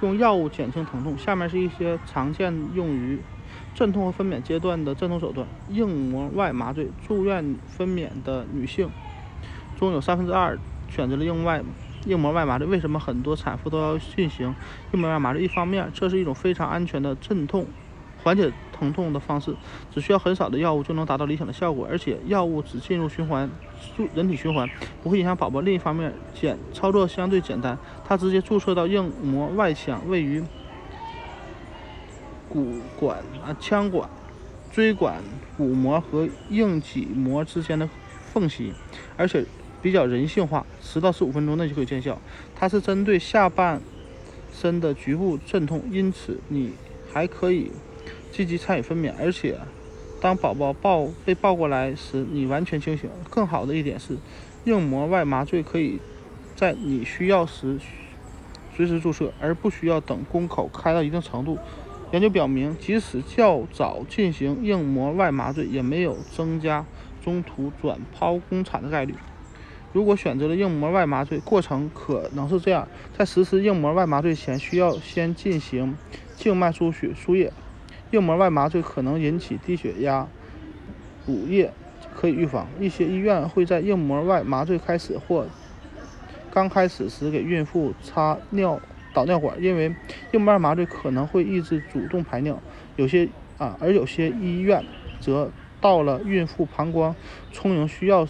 用药物减轻疼痛。下面是一些常见用于镇痛和分娩阶段的镇痛手段：硬膜外麻醉。住院分娩的女性中有三分之二选择了硬外硬膜外麻醉。为什么很多产妇都要进行硬膜外麻醉？一方面，这是一种非常安全的镇痛。缓解疼痛的方式，只需要很少的药物就能达到理想的效果，而且药物只进入循环，人体循环不会影响宝宝。另一方面，简操作相对简单，它直接注射到硬膜外腔，位于骨管啊腔管、椎管、骨膜和硬脊膜之间的缝隙，而且比较人性化，十到十五分钟内就可以见效。它是针对下半身的局部镇痛，因此你还可以。积极参与分娩，而且当宝宝抱被抱过来时，你完全清醒。更好的一点是，硬膜外麻醉可以在你需要时随时注射，而不需要等宫口开到一定程度。研究表明，即使较早进行硬膜外麻醉，也没有增加中途转剖宫产的概率。如果选择了硬膜外麻醉，过程可能是这样：在实施硬膜外麻醉前，需要先进行静脉输血输液。硬膜外麻醉可能引起低血压，补液可以预防。一些医院会在硬膜外麻醉开始或刚开始时给孕妇插尿导尿管，因为硬膜外麻醉可能会抑制主动排尿。有些啊，而有些医院则到了孕妇膀胱充盈需要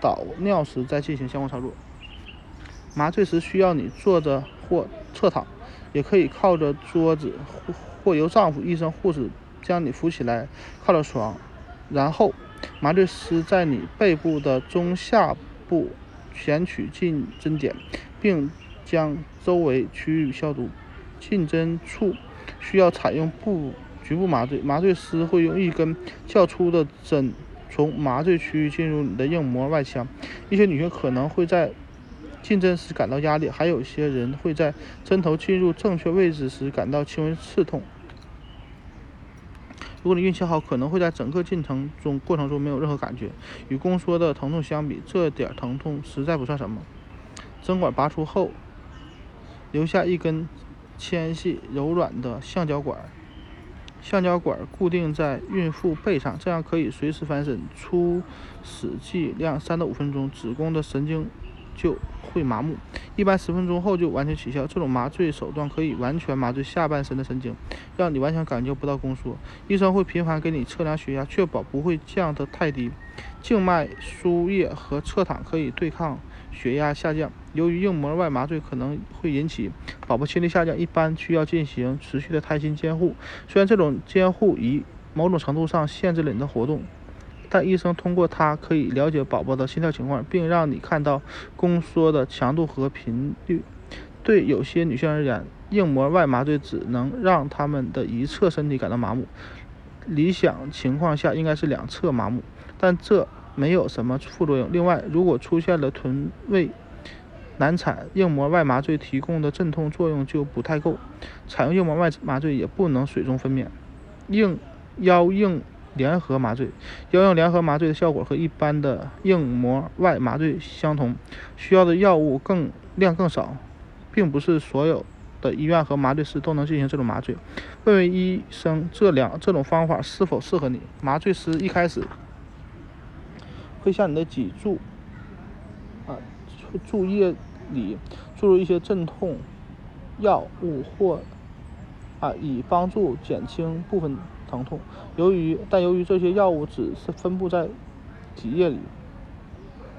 导尿时再进行相关操作。麻醉时需要你坐着或侧躺，也可以靠着桌子。或或由丈夫、医生、护士将你扶起来，靠着床，然后麻醉师在你背部的中下部选取进针点，并将周围区域消毒。进针处需要采用部局部麻醉，麻醉师会用一根较粗的针从麻醉区域进入你的硬膜外腔。一些女性可能会在进针时感到压力，还有些人会在针头进入正确位置时感到轻微刺痛。如果你运气好，可能会在整个进程中过程中没有任何感觉。与宫缩的疼痛相比，这点疼痛实在不算什么。针管拔出后，留下一根纤细柔软的橡胶管，橡胶管固定在孕妇背上，这样可以随时翻身。初始剂量三到五分钟，子宫的神经就。会麻木，一般十分钟后就完全起效。这种麻醉手段可以完全麻醉下半身的神经，让你完全感觉不到宫缩。医生会频繁给你测量血压，确保不会降得太低。静脉输液和侧躺可以对抗血压下降。由于硬膜外麻醉可能会引起宝宝心率下降，一般需要进行持续的胎心监护。虽然这种监护仪某种程度上限制了你的活动。但医生通过它可以了解宝宝的心跳情况，并让你看到宫缩的强度和频率。对有些女性而言，硬膜外麻醉只能让她们的一侧身体感到麻木，理想情况下应该是两侧麻木，但这没有什么副作用。另外，如果出现了臀位难产，硬膜外麻醉提供的镇痛作用就不太够。采用硬膜外麻醉也不能水中分娩。硬腰硬。联合麻醉，要用联合麻醉的效果和一般的硬膜外麻醉相同，需要的药物更量更少，并不是所有的医院和麻醉师都能进行这种麻醉。问问医生这两这种方法是否适合你。麻醉师一开始会向你的脊柱啊注液里注入一些镇痛药物或啊以帮助减轻部分。疼痛，由于但由于这些药物只是分布在体液里，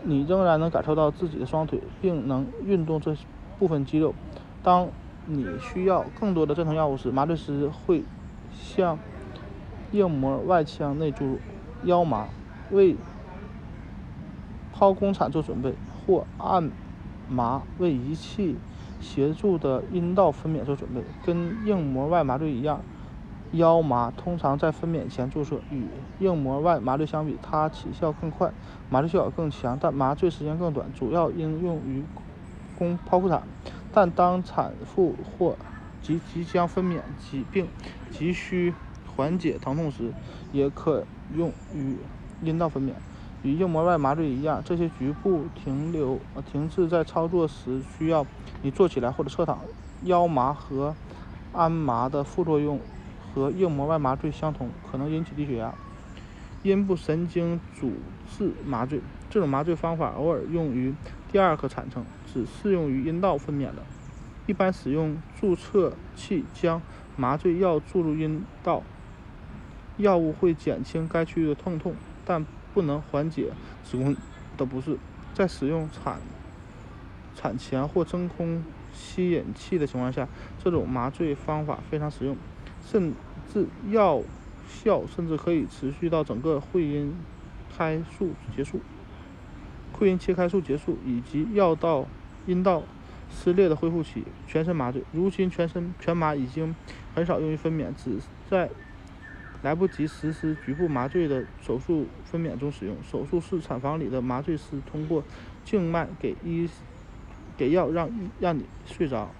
你仍然能感受到自己的双腿，并能运动这部分肌肉。当你需要更多的镇痛药物时，麻醉师会向硬膜外腔内注入腰麻，为剖宫产做准备，或按麻为仪器协助的阴道分娩做准备。跟硬膜外麻醉一样。腰麻通常在分娩前注射，与硬膜外麻醉相比，它起效更快，麻醉效果更强，但麻醉时间更短，主要应用于宫剖腹产。但当产妇或即即将分娩疾病急需缓解疼痛时，也可用于阴道分娩。与硬膜外麻醉一样，这些局部停留停滞在操作时需要你坐起来或者侧躺。腰麻和安麻的副作用和硬膜外麻醉相同，可能引起低血压。阴部神经阻滞麻醉，这种麻醉方法偶尔用于第二个产程，只适用于阴道分娩的。一般使用注射器将麻醉药注入阴道，药物会减轻该区域的疼痛，但不能缓解子宫的不适。在使用产产钳或真空吸引器的情况下，这种麻醉方法非常实用，甚至药效甚至可以持续到整个会阴开术结束、会阴切开术结束以及药道阴道撕裂的恢复期。全身麻醉，如今全身全麻已经很少用于分娩，只在来不及实施局部麻醉的手术分娩中使用。手术室产房里的麻醉师通过静脉给医给药让让你睡着，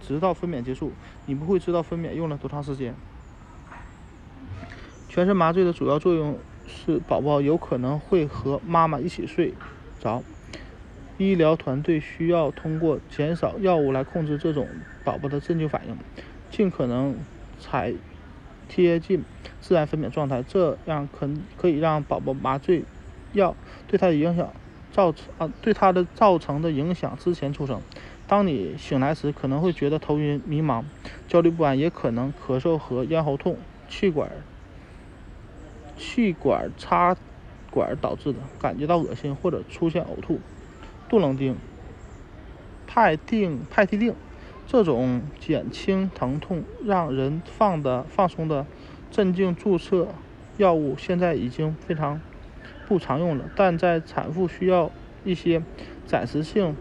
直到分娩结束。你不会知道分娩用了多长时间。全身麻醉的主要作用是宝宝有可能会和妈妈一起睡着。医疗团队需要通过减少药物来控制这种宝宝的镇静反应，尽可能采贴近自然分娩状态，这样可可以让宝宝麻醉药对他的影响造成啊对他的造成的影响之前出生。当你醒来时，可能会觉得头晕、迷茫、焦虑不安，也可能咳嗽和咽喉痛、气管气管插管导致的，感觉到恶心或者出现呕吐。杜冷丁、派定派替啶这种减轻疼痛、让人放的放松的镇静注射药物现在已经非常不常用了，但在产妇需要一些暂时性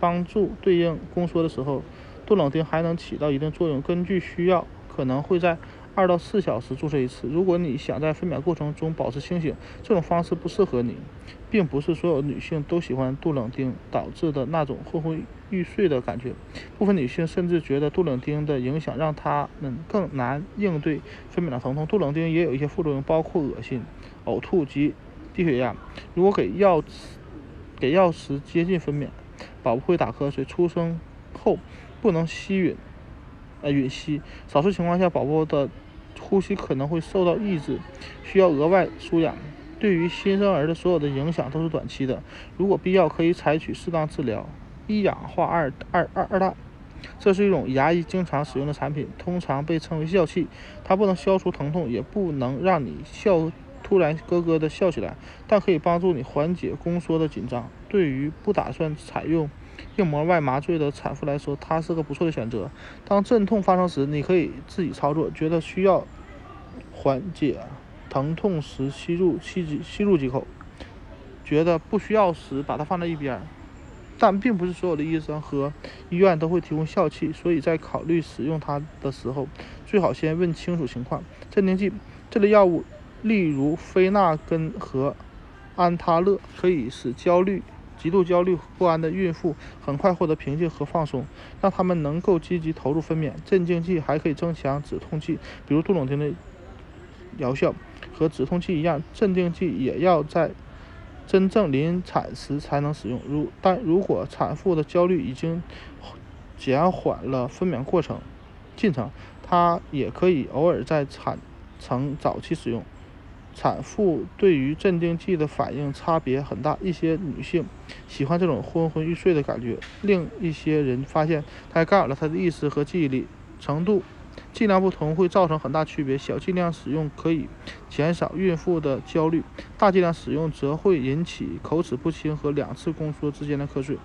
帮助对应宫缩的时候，杜冷丁还能起到一定作用。根据需要，可能会在二到四小时注射一次。如果你想在分娩过程中保持清醒，这种方式不适合你。并不是所有女性都喜欢杜冷丁导致的那种昏昏欲睡的感觉。部分女性甚至觉得杜冷丁的影响让她们更难应对分娩的疼痛。杜冷丁也有一些副作用，包括恶心、呕吐及低血压。如果给药给药时接近分娩，宝宝会打瞌睡。出生后不能吸吮，呃，吮吸。少数情况下，宝宝的呼吸可能会受到抑制，需要额外输氧。对于新生儿的所有的影响都是短期的，如果必要，可以采取适当治疗。一氧化二二二二氮，这是一种牙医经常使用的产品，通常被称为笑气。它不能消除疼痛，也不能让你笑突然咯咯的笑起来，但可以帮助你缓解宫缩的紧张。对于不打算采用硬膜外麻醉的产妇来说，它是个不错的选择。当阵痛发生时，你可以自己操作，觉得需要缓解。疼痛时吸入吸几吸入几口，觉得不需要时把它放在一边。但并不是所有的医生和医院都会提供笑气，所以在考虑使用它的时候，最好先问清楚情况。镇定剂这类药物，例如非那根和安他乐，可以使焦虑、极度焦虑不安的孕妇很快获得平静和放松，让他们能够积极投入分娩。镇静剂还可以增强止痛剂，比如杜冷丁的疗效。和止痛剂一样，镇定剂也要在真正临产时才能使用。如但如果产妇的焦虑已经减缓了分娩过程进程，它也可以偶尔在产程早期使用。产妇对于镇定剂的反应差别很大，一些女性喜欢这种昏昏欲睡的感觉，另一些人发现它干扰了她的意识和记忆力程度。剂量不同会造成很大区别，小剂量使用可以减少孕妇的焦虑，大剂量使用则会引起口齿不清和两次宫缩之间的瞌睡，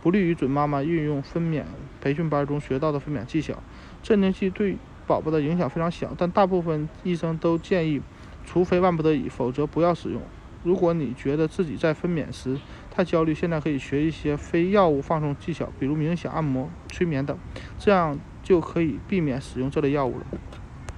不利于准妈妈运用分娩培训班中学到的分娩技巧。镇定剂对宝宝的影响非常小，但大部分医生都建议，除非万不得已，否则不要使用。如果你觉得自己在分娩时太焦虑，现在可以学一些非药物放松技巧，比如冥想、按摩、催眠等，这样。就可以避免使用这类药物了。